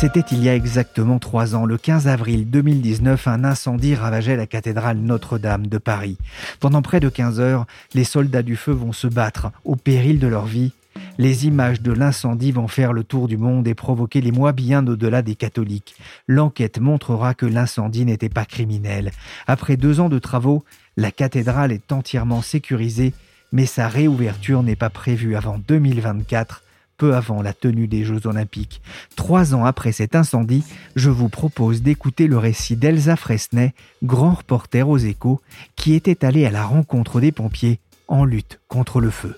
C'était il y a exactement trois ans, le 15 avril 2019, un incendie ravageait la cathédrale Notre-Dame de Paris. Pendant près de 15 heures, les soldats du feu vont se battre, au péril de leur vie. Les images de l'incendie vont faire le tour du monde et provoquer les mois bien au-delà des catholiques. L'enquête montrera que l'incendie n'était pas criminel. Après deux ans de travaux, la cathédrale est entièrement sécurisée, mais sa réouverture n'est pas prévue avant 2024 peu avant la tenue des Jeux olympiques. Trois ans après cet incendie, je vous propose d'écouter le récit d'Elsa Fresnay, grand reporter aux échos, qui était allée à la rencontre des pompiers en lutte contre le feu.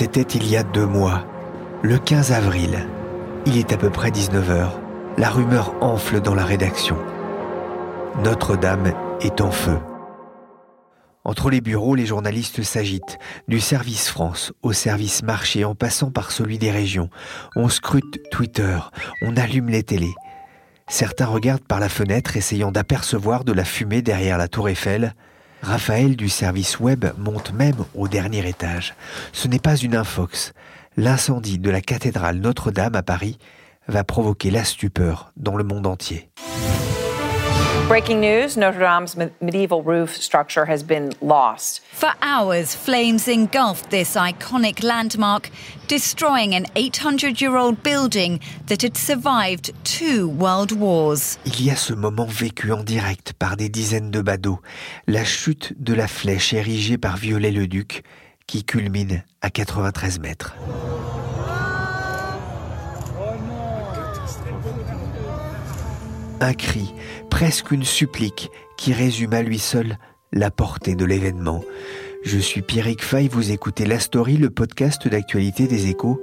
C'était il y a deux mois, le 15 avril. Il est à peu près 19h. La rumeur enfle dans la rédaction. Notre-Dame est en feu. Entre les bureaux, les journalistes s'agitent, du service France au service marché en passant par celui des régions. On scrute Twitter, on allume les télés. Certains regardent par la fenêtre essayant d'apercevoir de la fumée derrière la tour Eiffel. Raphaël du service web monte même au dernier étage. Ce n'est pas une infox. L'incendie de la cathédrale Notre-Dame à Paris va provoquer la stupeur dans le monde entier. Breaking news Notre Dame's medieval roof structure has been lost. For hours, flames engulfed this iconic landmark, destroying an 800 year old building that had survived two world wars. Il y a ce moment vécu en direct par des dizaines de badauds, la chute de la flèche érigée par Viollet-le-Duc, qui culmine à 93 mètres. Un cri, presque une supplique, qui résume à lui seul la portée de l'événement. Je suis Pierrick Fay, vous écoutez La Story, le podcast d'actualité des échos,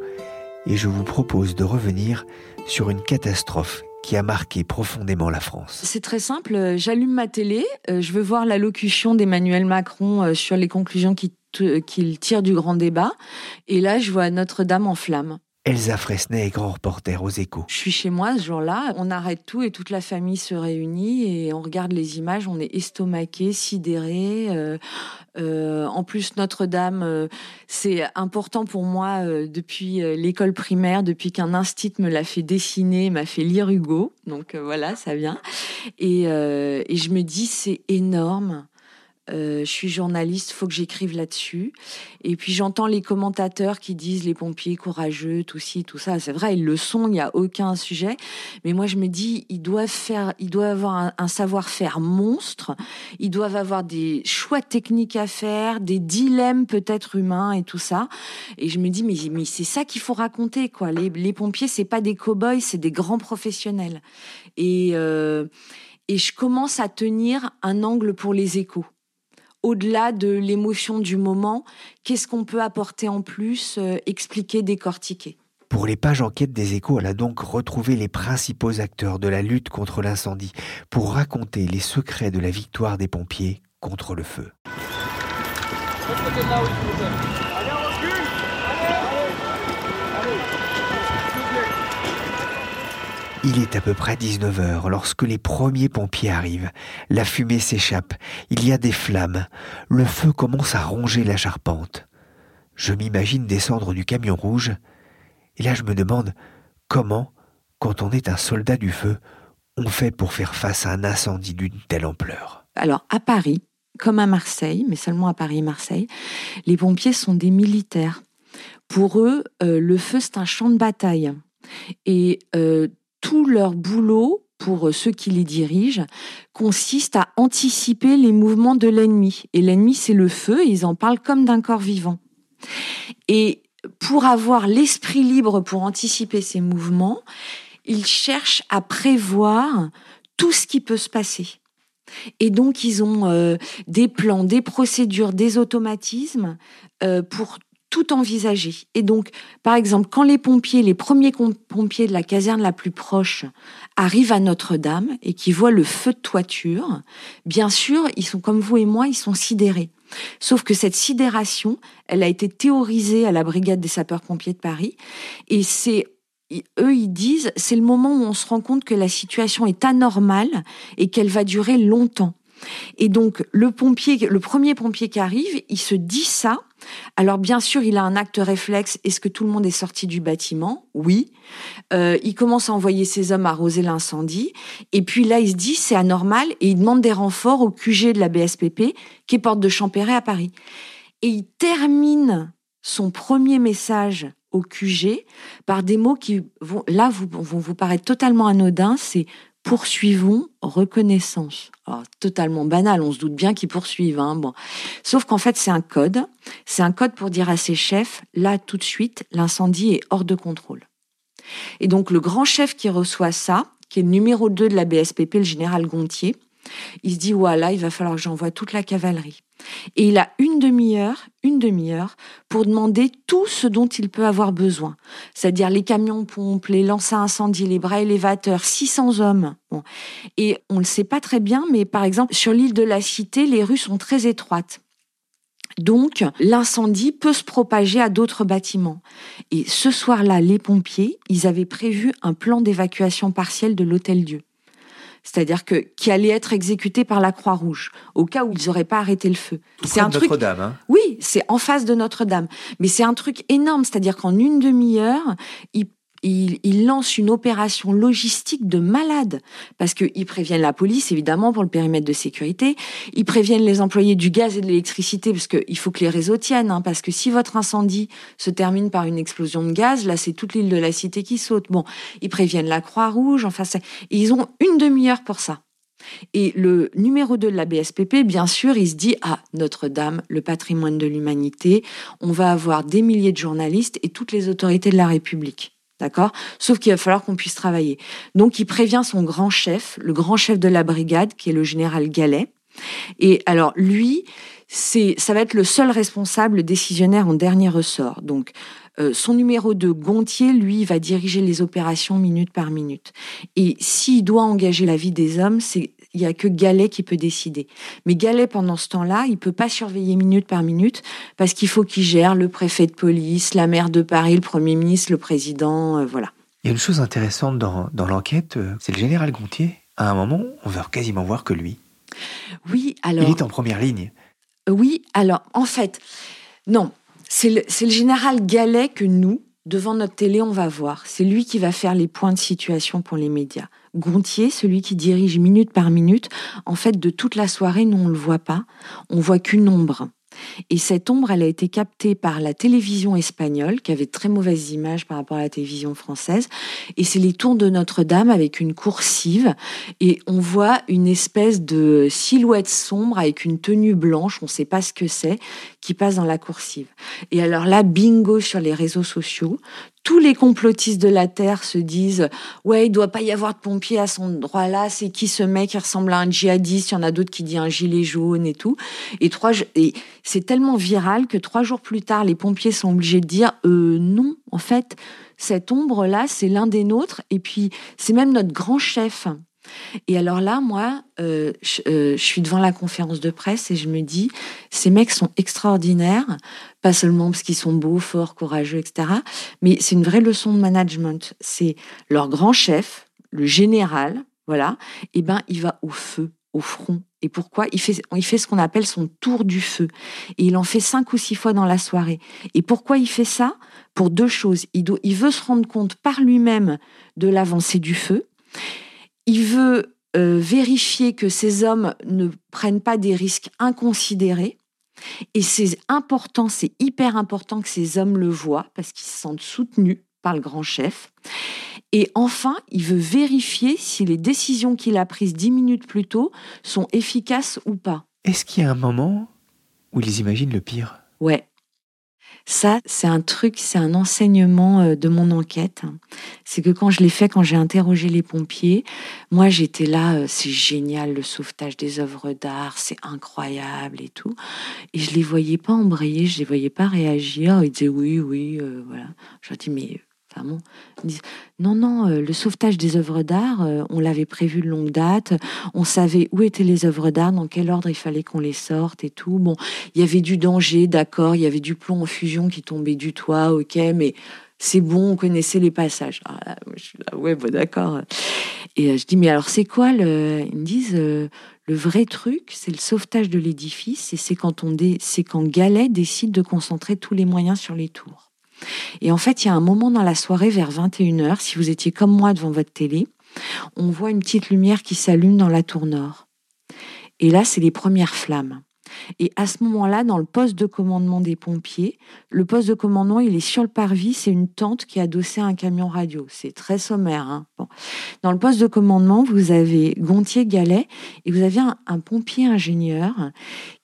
et je vous propose de revenir sur une catastrophe qui a marqué profondément la France. C'est très simple, j'allume ma télé, euh, je veux voir l'allocution d'Emmanuel Macron euh, sur les conclusions qu'il tire du grand débat, et là je vois Notre-Dame en flammes. Elsa Fresnay est grand reporter aux échos. Je suis chez moi ce jour-là, on arrête tout et toute la famille se réunit et on regarde les images, on est estomaqué, sidéré. Euh, euh, en plus, Notre-Dame, euh, c'est important pour moi depuis l'école primaire, depuis qu'un instit me l'a fait dessiner, m'a fait lire Hugo. Donc voilà, ça vient. Et, et je me dis, c'est énorme. Euh, je suis journaliste, faut que j'écrive là-dessus. Et puis j'entends les commentateurs qui disent les pompiers courageux, tout ci, tout ça. C'est vrai, ils le sont, il n'y a aucun sujet. Mais moi, je me dis, ils doivent faire, ils doivent avoir un, savoir-faire monstre. Ils doivent avoir des choix techniques à faire, des dilemmes peut-être humains et tout ça. Et je me dis, mais, c'est ça qu'il faut raconter, quoi. Les, les pompiers, c'est pas des cow-boys, c'est des grands professionnels. Et euh, et je commence à tenir un angle pour les échos au-delà de l'émotion du moment, qu'est-ce qu'on peut apporter en plus, euh, expliquer, décortiquer? Pour les pages enquête des échos, elle a donc retrouvé les principaux acteurs de la lutte contre l'incendie pour raconter les secrets de la victoire des pompiers contre le feu. Il est à peu près 19h lorsque les premiers pompiers arrivent. La fumée s'échappe, il y a des flammes, le feu commence à ronger la charpente. Je m'imagine descendre du camion rouge, et là je me demande comment, quand on est un soldat du feu, on fait pour faire face à un incendie d'une telle ampleur. Alors à Paris, comme à Marseille, mais seulement à Paris et Marseille, les pompiers sont des militaires. Pour eux, euh, le feu c'est un champ de bataille. Et euh, tout leur boulot pour ceux qui les dirigent, consiste à anticiper les mouvements de l'ennemi. Et l'ennemi, c'est le feu, ils en parlent comme d'un corps vivant. Et pour avoir l'esprit libre pour anticiper ces mouvements, ils cherchent à prévoir tout ce qui peut se passer. Et donc, ils ont euh, des plans, des procédures, des automatismes euh, pour tout. Et donc, par exemple, quand les pompiers, les premiers pompiers de la caserne la plus proche arrivent à Notre-Dame et qui voient le feu de toiture, bien sûr, ils sont comme vous et moi, ils sont sidérés. Sauf que cette sidération, elle a été théorisée à la brigade des sapeurs-pompiers de Paris et c'est eux, ils disent, c'est le moment où on se rend compte que la situation est anormale et qu'elle va durer longtemps. Et donc, le pompier, le premier pompier qui arrive, il se dit ça. Alors, bien sûr, il a un acte réflexe. Est-ce que tout le monde est sorti du bâtiment? Oui. Euh, il commence à envoyer ses hommes arroser l'incendie. Et puis là, il se dit, c'est anormal. Et il demande des renforts au QG de la BSPP, qui est porte de Champéret à Paris. Et il termine son premier message au QG par des mots qui vont, là, vont vous paraître totalement anodins. C'est poursuivons reconnaissance. totalement banal, on se doute bien qu'ils poursuivent. Hein, bon. Sauf qu'en fait, c'est un code. C'est un code pour dire à ses chefs, là, tout de suite, l'incendie est hors de contrôle. Et donc, le grand chef qui reçoit ça, qui est le numéro 2 de la BSPP, le général Gontier, il se dit, voilà, il va falloir que j'envoie toute la cavalerie. Et il a une demi-heure, une demi-heure, pour demander tout ce dont il peut avoir besoin. C'est-à-dire les camions pompes, les lances à incendie, les bras élévateurs, 600 hommes. Et on ne le sait pas très bien, mais par exemple, sur l'île de la Cité, les rues sont très étroites. Donc, l'incendie peut se propager à d'autres bâtiments. Et ce soir-là, les pompiers, ils avaient prévu un plan d'évacuation partielle de l'Hôtel Dieu c'est-à-dire que qui allait être exécuté par la Croix-Rouge au cas où ils n'auraient pas arrêté le feu. C'est un truc. Notre-Dame. Hein. Oui, c'est en face de Notre-Dame, mais c'est un truc énorme, c'est-à-dire qu'en une demi-heure, ils il, lance une opération logistique de malade parce qu'ils préviennent la police évidemment pour le périmètre de sécurité, ils préviennent les employés du gaz et de l'électricité parce qu'il faut que les réseaux tiennent, hein, parce que si votre incendie se termine par une explosion de gaz, là c'est toute l'île de la Cité qui saute. Bon, ils préviennent la Croix-Rouge, enfin ils ont une demi-heure pour ça. Et le numéro 2 de la BSPP, bien sûr, il se dit Ah, Notre-Dame, le patrimoine de l'humanité, on va avoir des milliers de journalistes et toutes les autorités de la République. D'accord? Sauf qu'il va falloir qu'on puisse travailler. Donc, il prévient son grand chef, le grand chef de la brigade, qui est le général Gallet. Et alors, lui, c'est, ça va être le seul responsable décisionnaire en dernier ressort. Donc, euh, son numéro de Gontier, lui, va diriger les opérations minute par minute. Et s'il doit engager la vie des hommes, c'est il y a que Gallet qui peut décider. Mais Gallet, pendant ce temps-là, il peut pas surveiller minute par minute parce qu'il faut qu'il gère le préfet de police, la maire de Paris, le premier ministre, le président, euh, voilà. Il y a une chose intéressante dans, dans l'enquête, euh, c'est le général Gontier. À un moment, on va quasiment voir que lui. Oui, alors. Il est en première ligne. Oui, alors, en fait, non. C'est le, le général Gallet que nous, devant notre télé, on va voir. C'est lui qui va faire les points de situation pour les médias. Gontier, celui qui dirige minute par minute, en fait, de toute la soirée, nous, on ne le voit pas. On voit qu'une ombre. Et cette ombre, elle a été captée par la télévision espagnole, qui avait de très mauvaises images par rapport à la télévision française. Et c'est les tours de Notre-Dame avec une coursive. Et on voit une espèce de silhouette sombre avec une tenue blanche, on ne sait pas ce que c'est, qui passe dans la coursive. Et alors là, bingo sur les réseaux sociaux, tous les complotistes de la Terre se disent ouais il doit pas y avoir de pompiers à son endroit là c'est qui ce mec qui ressemble à un djihadiste il y en a d'autres qui disent un gilet jaune et tout. Et trois et c'est tellement viral que trois jours plus tard les pompiers sont obligés de dire euh, non en fait cette ombre là c'est l'un des nôtres et puis c'est même notre grand chef et alors là, moi, euh, euh, je, suis devant la conférence de presse et je me dis, ces mecs sont extraordinaires, pas seulement parce qu'ils sont beaux, forts, courageux, etc., mais c'est une vraie leçon de management. C'est leur grand chef, le général, voilà, et ben il va au feu, au front. Et pourquoi? Il fait, il fait ce qu'on appelle son tour du feu. Et il en fait cinq ou six fois dans la soirée. Et pourquoi il fait ça? Pour deux choses. Il, il veut se rendre compte par lui-même de l'avancée du feu il veut euh, vérifier que ces hommes ne prennent pas des risques inconsidérés. Et c'est important, c'est hyper important que ces hommes le voient parce qu'ils se sentent soutenus par le grand chef. Et enfin, il veut vérifier si les décisions qu'il a prises dix minutes plus tôt sont efficaces ou pas. Est-ce qu'il y a un moment où ils imaginent le pire? Ouais, ça, c'est un truc, c'est un enseignement euh, de mon enquête. C'est que quand je l'ai fait, quand j'ai interrogé les pompiers, moi j'étais là, euh, c'est génial le sauvetage des œuvres d'art, c'est incroyable et tout. Et je les voyais pas embrayer, je les voyais pas réagir. Ils disaient oui, oui, euh, voilà. Je leur dis mais non, non, euh, le sauvetage des œuvres d'art, euh, on l'avait prévu de longue date. On savait où étaient les œuvres d'art, dans quel ordre il fallait qu'on les sorte et tout. Bon, il y avait du danger, d'accord, il y avait du plomb en fusion qui tombait du toit, ok, mais c'est bon, on connaissait les passages. Ah, je suis là, ouais, d'accord. Et euh, je dis, mais alors c'est quoi le. Ils me disent, le vrai truc, c'est le sauvetage de l'édifice et c'est quand, c'est quand Galet décide de concentrer tous les moyens sur les tours. Et en fait, il y a un moment dans la soirée, vers 21h, si vous étiez comme moi devant votre télé, on voit une petite lumière qui s'allume dans la tour nord. Et là, c'est les premières flammes. Et à ce moment-là, dans le poste de commandement des pompiers, le poste de commandement, il est sur le parvis, c'est une tente qui est adossée à un camion radio. C'est très sommaire. Hein. Dans le poste de commandement, vous avez Gontier-Galet et vous avez un, un, pompier ingénieur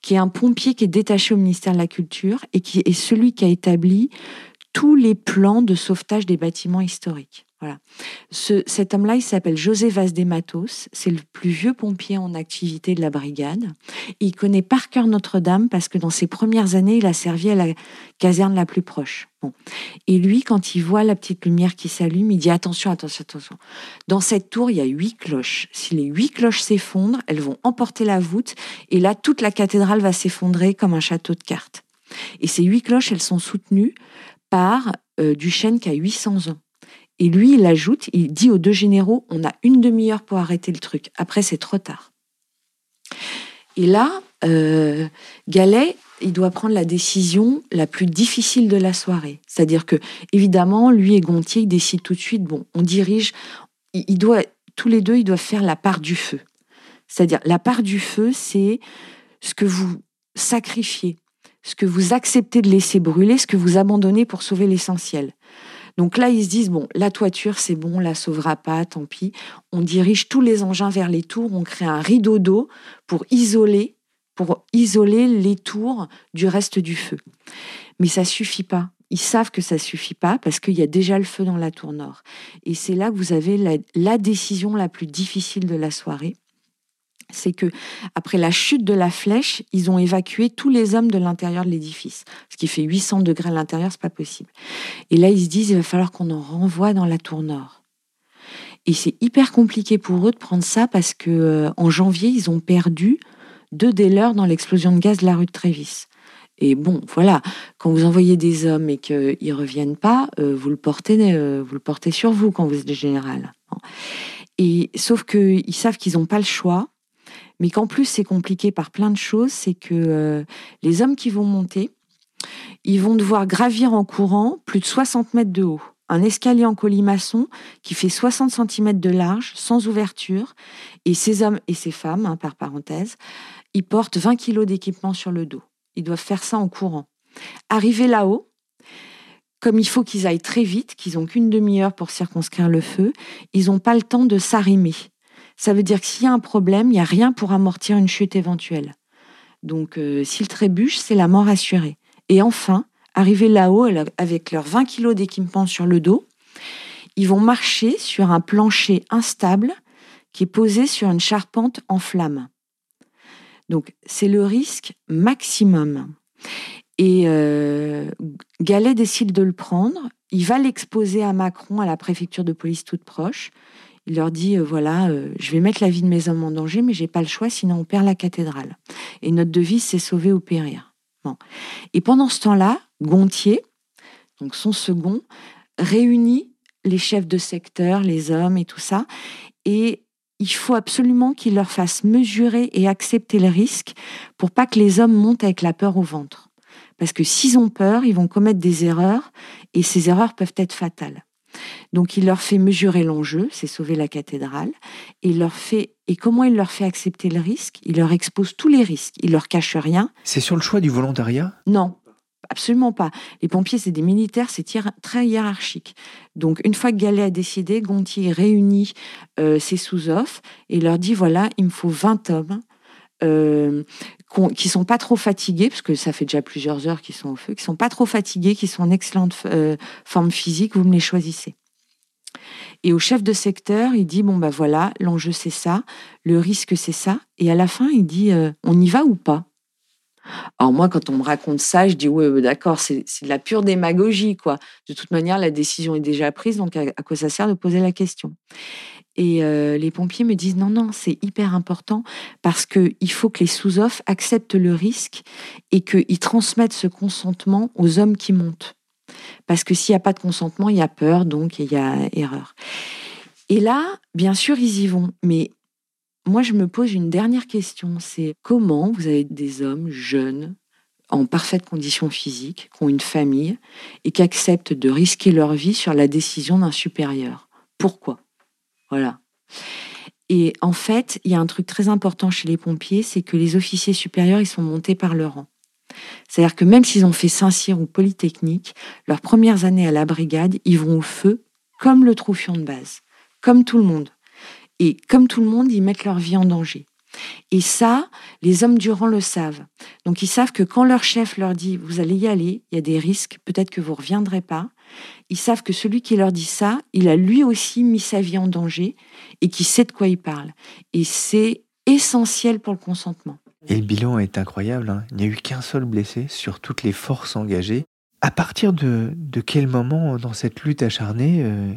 qui est un pompier qui est détaché au ministère de la Culture et qui est celui qui a établi tous les plans de sauvetage des bâtiments historiques. Voilà. Ce, cet homme-là, il s'appelle José Vaz de Matos. C'est le plus vieux pompier en activité de la brigade. il connaît par cœur Notre-Dame parce que dans ses premières années, il a servi à la caserne la plus proche. Et lui, quand il voit la petite lumière qui s'allume, il dit attention, attention, attention. Dans cette tour, il y a huit cloches. Si les huit cloches s'effondrent, elles vont emporter la voûte. Et là, toute la cathédrale va s'effondrer comme un château de cartes. Et ces huit cloches, elles sont soutenues par euh, Duchesne qui a 800 ans. Et lui, il ajoute, il dit aux deux généraux, on a une demi-heure pour arrêter le truc. Après, c'est trop tard. Et là, euh, il doit prendre la décision la plus difficile de la soirée. C'est-à-dire que, évidemment, lui et Gontier, ils décident tout de suite, bon, on dirige, il, doit, tous les deux, ils doivent faire la part du feu. C'est-à-dire, la part du feu, c'est ce que vous sacrifiez, ce que vous acceptez de laisser brûler, ce que vous abandonnez pour sauver l'essentiel. Donc là, ils se disent, bon, la toiture, c'est bon, on la sauvera pas, tant pis. On dirige tous les engins vers les tours, on crée un rideau d'eau pour isoler, pour isoler les tours du reste du feu. Mais ça suffit pas. Ils savent que ça suffit pas parce qu'il y a déjà le feu dans la tour nord. Et c'est là que vous avez la, la décision la plus difficile de la soirée c'est que après la chute de la flèche, ils ont évacué tous les hommes de l'intérieur de l'édifice. Ce qui fait 800 degrés à l'intérieur, c'est pas possible. Et là, ils se disent, il va falloir qu'on en renvoie dans la tour nord. Et c'est hyper compliqué pour eux de prendre ça parce que euh, en janvier, ils ont perdu deux des leurs dans l'explosion de gaz de la rue de Trévis. Et bon, voilà, quand vous envoyez des hommes et qu'ils ne reviennent pas, euh, vous, le portez, euh, vous le portez sur vous quand vous êtes général. Et sauf qu'ils savent qu'ils n'ont pas le choix mais qu'en plus c'est compliqué par plein de choses, c'est que euh, les hommes qui vont monter, ils vont devoir gravir en courant plus de 60 mètres de haut. Un escalier en colimaçon qui fait 60 cm de large, sans ouverture. Et ces hommes et ces femmes, hein, par parenthèse, ils portent 20 kg d'équipement sur le dos. Ils doivent faire ça en courant. Arriver là-haut, comme il faut qu'ils aillent très vite, qu'ils n'ont qu'une demi-heure pour circonscrire le feu, ils n'ont pas le temps de s'arrimer. Ça veut dire que s'il y a un problème, il n'y a rien pour amortir une chute éventuelle. Donc, euh, s'ils trébuchent, c'est la mort assurée. Et enfin, arriver là-haut avec leurs 20 kilos d'équipement sur le dos, ils vont marcher sur un plancher instable qui est posé sur une charpente en flammes. Donc, c'est le risque maximum. Et euh, décide de le prendre. Il va l'exposer à Macron, à la préfecture de police toute proche. Il leur dit euh, voilà, euh, je vais mettre la vie de mes hommes en danger, mais j'ai pas le choix, sinon on perd la cathédrale. Et notre devise, c'est sauver ou périr. Et pendant ce temps-là, Gontier, donc son second, réunit les chefs de secteur, les hommes et tout ça, et il faut absolument qu'il leur fasse mesurer et accepter le risque pour pas que les hommes montent avec la peur au ventre. Parce que s'ils ont peur, ils vont commettre des erreurs et ces erreurs peuvent être fatales. Donc il leur fait mesurer l'enjeu, c'est sauver la cathédrale, et il leur fait et comment il leur fait accepter le risque? Il leur expose tous les risques, il leur cache rien. C'est sur le choix du volontariat? Non, Absolument pas. Les pompiers, c'est des militaires, c'est très hiérarchique. Donc, une fois que Gallet a décidé, Gontier réunit euh, ses sous-offres et leur dit voilà, il me faut 20 hommes euh, qui sont pas trop fatigués, parce que ça fait déjà plusieurs heures qu'ils sont au feu, qui sont pas trop fatigués, qui sont en excellente euh, forme physique, vous me les choisissez. Et au chef de secteur, il dit bon ben voilà, l'enjeu c'est ça, le risque c'est ça, et à la fin il dit euh, on y va ou pas? Alors moi, quand on me raconte ça, je dis oui, d'accord, c'est de la pure démagogie, quoi. De toute manière, la décision est déjà prise, donc à, quoi ça sert de poser la question? Et euh, les pompiers me disent non, non, c'est hyper important parce qu'il faut que les sous-offres acceptent le risque et qu'ils transmettent ce consentement aux hommes qui montent. Parce que s'il n'y a pas de consentement, il y a peur, donc il y a erreur. Et là, bien sûr, ils y vont, mais moi, je me pose une dernière question, c'est comment vous avez des hommes jeunes, en parfaite condition physique, qui ont une famille et qui acceptent de risquer leur vie sur la décision d'un supérieur? Pourquoi? Voilà. Et en fait, il y a un truc très important chez les pompiers, c'est que les officiers supérieurs, ils sont montés par leur rang. C'est-à-dire que même s'ils ont fait Saint-Cyr ou Polytechnique, leurs premières années à la brigade, ils vont au feu comme le troufion de base, comme tout le monde. Et comme tout le monde, ils mettent leur vie en danger. Et ça, les hommes du rang le savent. Donc ils savent que quand leur chef leur dit vous allez y aller, il y a des risques, peut-être que vous reviendrez pas. Ils savent que celui qui leur dit ça, il a lui aussi mis sa vie en danger et qui sait de quoi il parle. Et c'est essentiel pour le consentement. Et le bilan est incroyable. Hein. Il n'y a eu qu'un seul blessé sur toutes les forces engagées. À partir de, quel moment dans cette lutte acharnée, euh,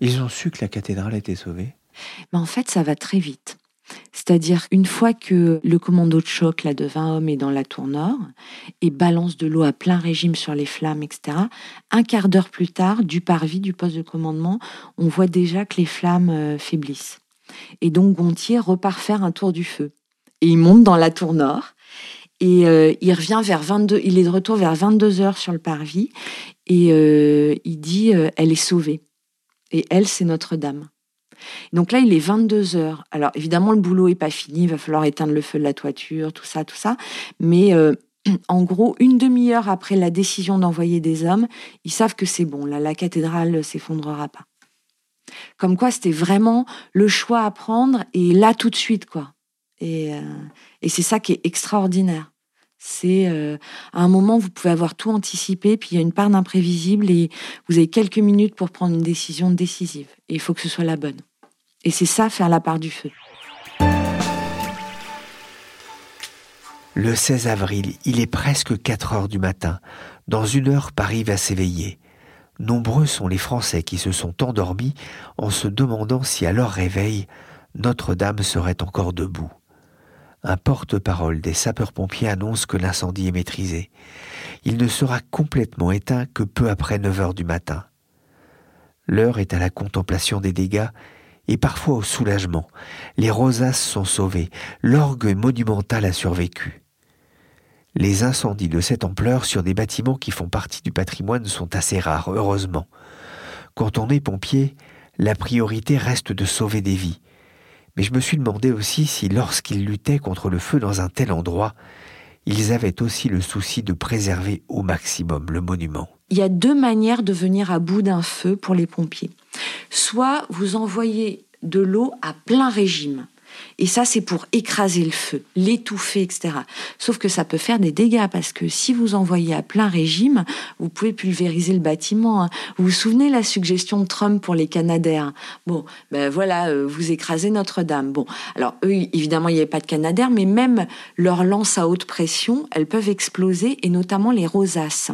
ils ont su que la cathédrale était sauvée? Mais en fait, ça va très vite. C'est-à-dire une fois que le commando de choc là, de 20 hommes est dans la tour nord et balance de l'eau à plein régime sur les flammes, etc., un quart d'heure plus tard, du parvis, du poste de commandement, on voit déjà que les flammes euh, faiblissent. Et donc Gontier repart faire un tour du feu. Et il monte dans la tour nord et euh, il revient vers 22, il est de retour vers 22 heures sur le parvis et euh, il dit elle est sauvée. Et elle, c'est Notre-Dame. Donc là, il est 22 heures. Alors évidemment, le boulot est pas fini, il va falloir éteindre le feu de la toiture, tout ça, tout ça. Mais euh, en gros, une demi-heure après la décision d'envoyer des hommes, ils savent que c'est bon. Là, la cathédrale s'effondrera pas. Comme quoi, c'était vraiment le choix à prendre et là tout de suite, quoi. Et, euh, c'est ça qui est extraordinaire. C'est euh, à un moment, vous pouvez avoir tout anticipé, puis il y a une part d'imprévisible et vous avez quelques minutes pour prendre une décision décisive. Et il faut que ce soit la bonne. Et c'est ça, faire la part du feu. Le 16 avril, il est presque 4 heures du matin. Dans une heure, Paris va s'éveiller. Nombreux sont les Français qui se sont endormis en se demandant si à leur réveil, Notre-Dame serait encore debout. Un porte-parole des sapeurs-pompiers annonce que l'incendie est maîtrisé. Il ne sera complètement éteint que peu après 9 heures du matin. L'heure est à la contemplation des dégâts et parfois au soulagement. Les rosaces sont sauvées, l'orgue monumental a survécu. Les incendies de cette ampleur sur des bâtiments qui font partie du patrimoine sont assez rares, heureusement. Quand on est pompier, la priorité reste de sauver des vies. Mais je me suis demandé aussi si lorsqu'ils luttaient contre le feu dans un tel endroit, ils avaient aussi le souci de préserver au maximum le monument. Il y a deux manières de venir à bout d'un feu pour les pompiers. Soit vous envoyez de l'eau à plein régime. Et ça, c'est pour écraser le feu, l'étouffer, etc. Sauf que ça peut faire des dégâts parce que si vous envoyez à plein régime, vous pouvez pulvériser le bâtiment. Hein. Vous vous souvenez la suggestion de Trump pour les Canadaires? Bon, ben voilà, euh, vous écrasez Notre-Dame. Bon, alors eux, évidemment, il n'y avait pas de Canadaires, mais même leurs lances à haute pression, elles peuvent exploser, et notamment les rosaces.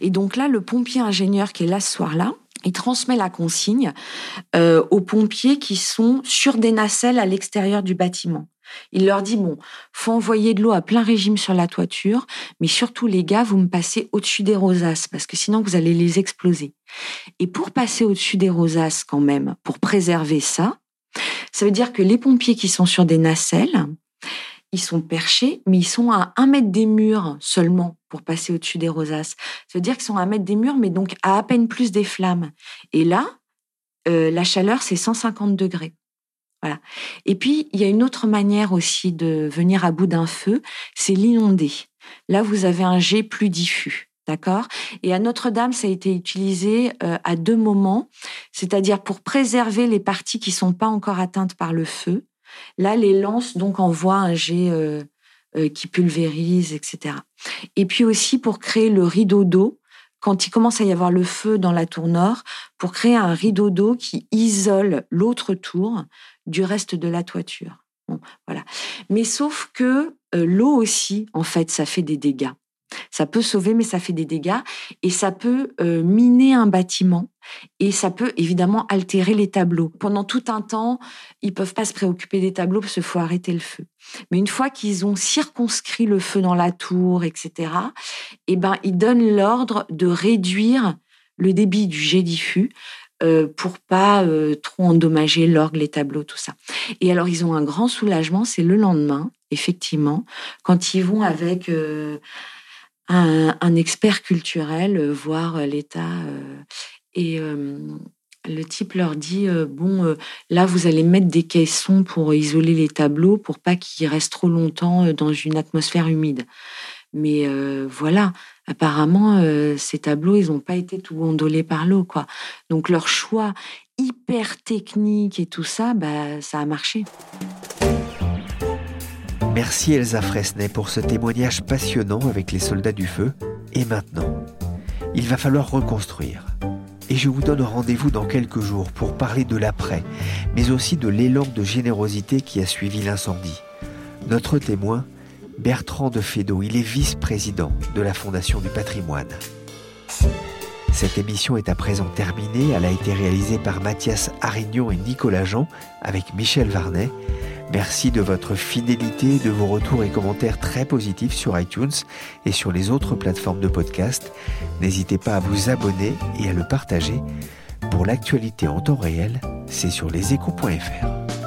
Et donc là, le pompier ingénieur qui est là ce soir-là, il transmet la consigne euh, aux pompiers qui sont sur des nacelles à l'extérieur du bâtiment. Il leur dit bon, faut envoyer de l'eau à plein régime sur la toiture, mais surtout les gars, vous me passez au-dessus des rosaces parce que sinon vous allez les exploser. Et pour passer au-dessus des rosaces quand même, pour préserver ça, ça veut dire que les pompiers qui sont sur des nacelles, ils sont perchés, mais ils sont à un mètre des murs seulement pour passer au-dessus des rosaces. Ça veut dire qu'ils sont à un mètre des murs, mais donc à à peine plus des flammes. Et là, euh, la chaleur, c'est 150 degrés. Voilà. Et puis, il y a une autre manière aussi de venir à bout d'un feu, c'est l'inonder. Là, vous avez un jet plus diffus. D'accord? Et à Notre-Dame, ça a été utilisé euh, à deux moments, c'est-à-dire pour préserver les parties qui sont pas encore atteintes par le feu. Là, les lances donc envoient un jet euh, euh, qui pulvérise, etc. Et puis aussi pour créer le rideau d'eau quand il commence à y avoir le feu dans la tour nord, pour créer un rideau d'eau qui isole l'autre tour du reste de la toiture. voilà. Mais sauf que l'eau aussi, en fait, ça fait des dégâts. Ça peut sauver, mais ça fait des dégâts et ça peut euh, miner un bâtiment et ça peut évidemment altérer les tableaux. Pendant tout un temps, ils peuvent pas se préoccuper des tableaux parce qu'il faut arrêter le feu. Mais une fois qu'ils ont circonscrit le feu dans la tour, etc., eh ben, ils donnent l'ordre de réduire le débit du jet diffus euh, pour pas euh, trop endommager l'orgue, les tableaux, tout ça. Et alors, ils ont un grand soulagement, c'est le lendemain, effectivement, quand ils vont avec un, expert culturel euh, voir euh, l'État. Euh, et le type leur dit bon là vous allez mettre des caissons pour isoler les tableaux pour pas qu'ils restent trop longtemps dans une atmosphère humide. Mais voilà, apparemment ces tableaux ils n'ont pas été tout gondolés par l'eau quoi. Donc leur choix hyper technique et tout ça, bah ça a marché. Merci Elsa Fresnay pour ce témoignage passionnant avec les soldats du feu. Et maintenant, il va falloir reconstruire. Et je vous donne rendez-vous dans quelques jours pour parler de l'après, mais aussi de l'élan de générosité qui a suivi l'incendie. Notre témoin, Bertrand de Fédot, il est vice-président de la Fondation du patrimoine. Cette émission est à présent terminée. Elle a été réalisée par Mathias Arignon et Nicolas Jean avec Michel Varnet. Merci de votre fidélité, de vos retours et commentaires très positifs sur iTunes et sur les autres plateformes de podcast. N'hésitez pas à vous abonner et à le partager. Pour l'actualité en temps réel, c'est sur leséchos.fr.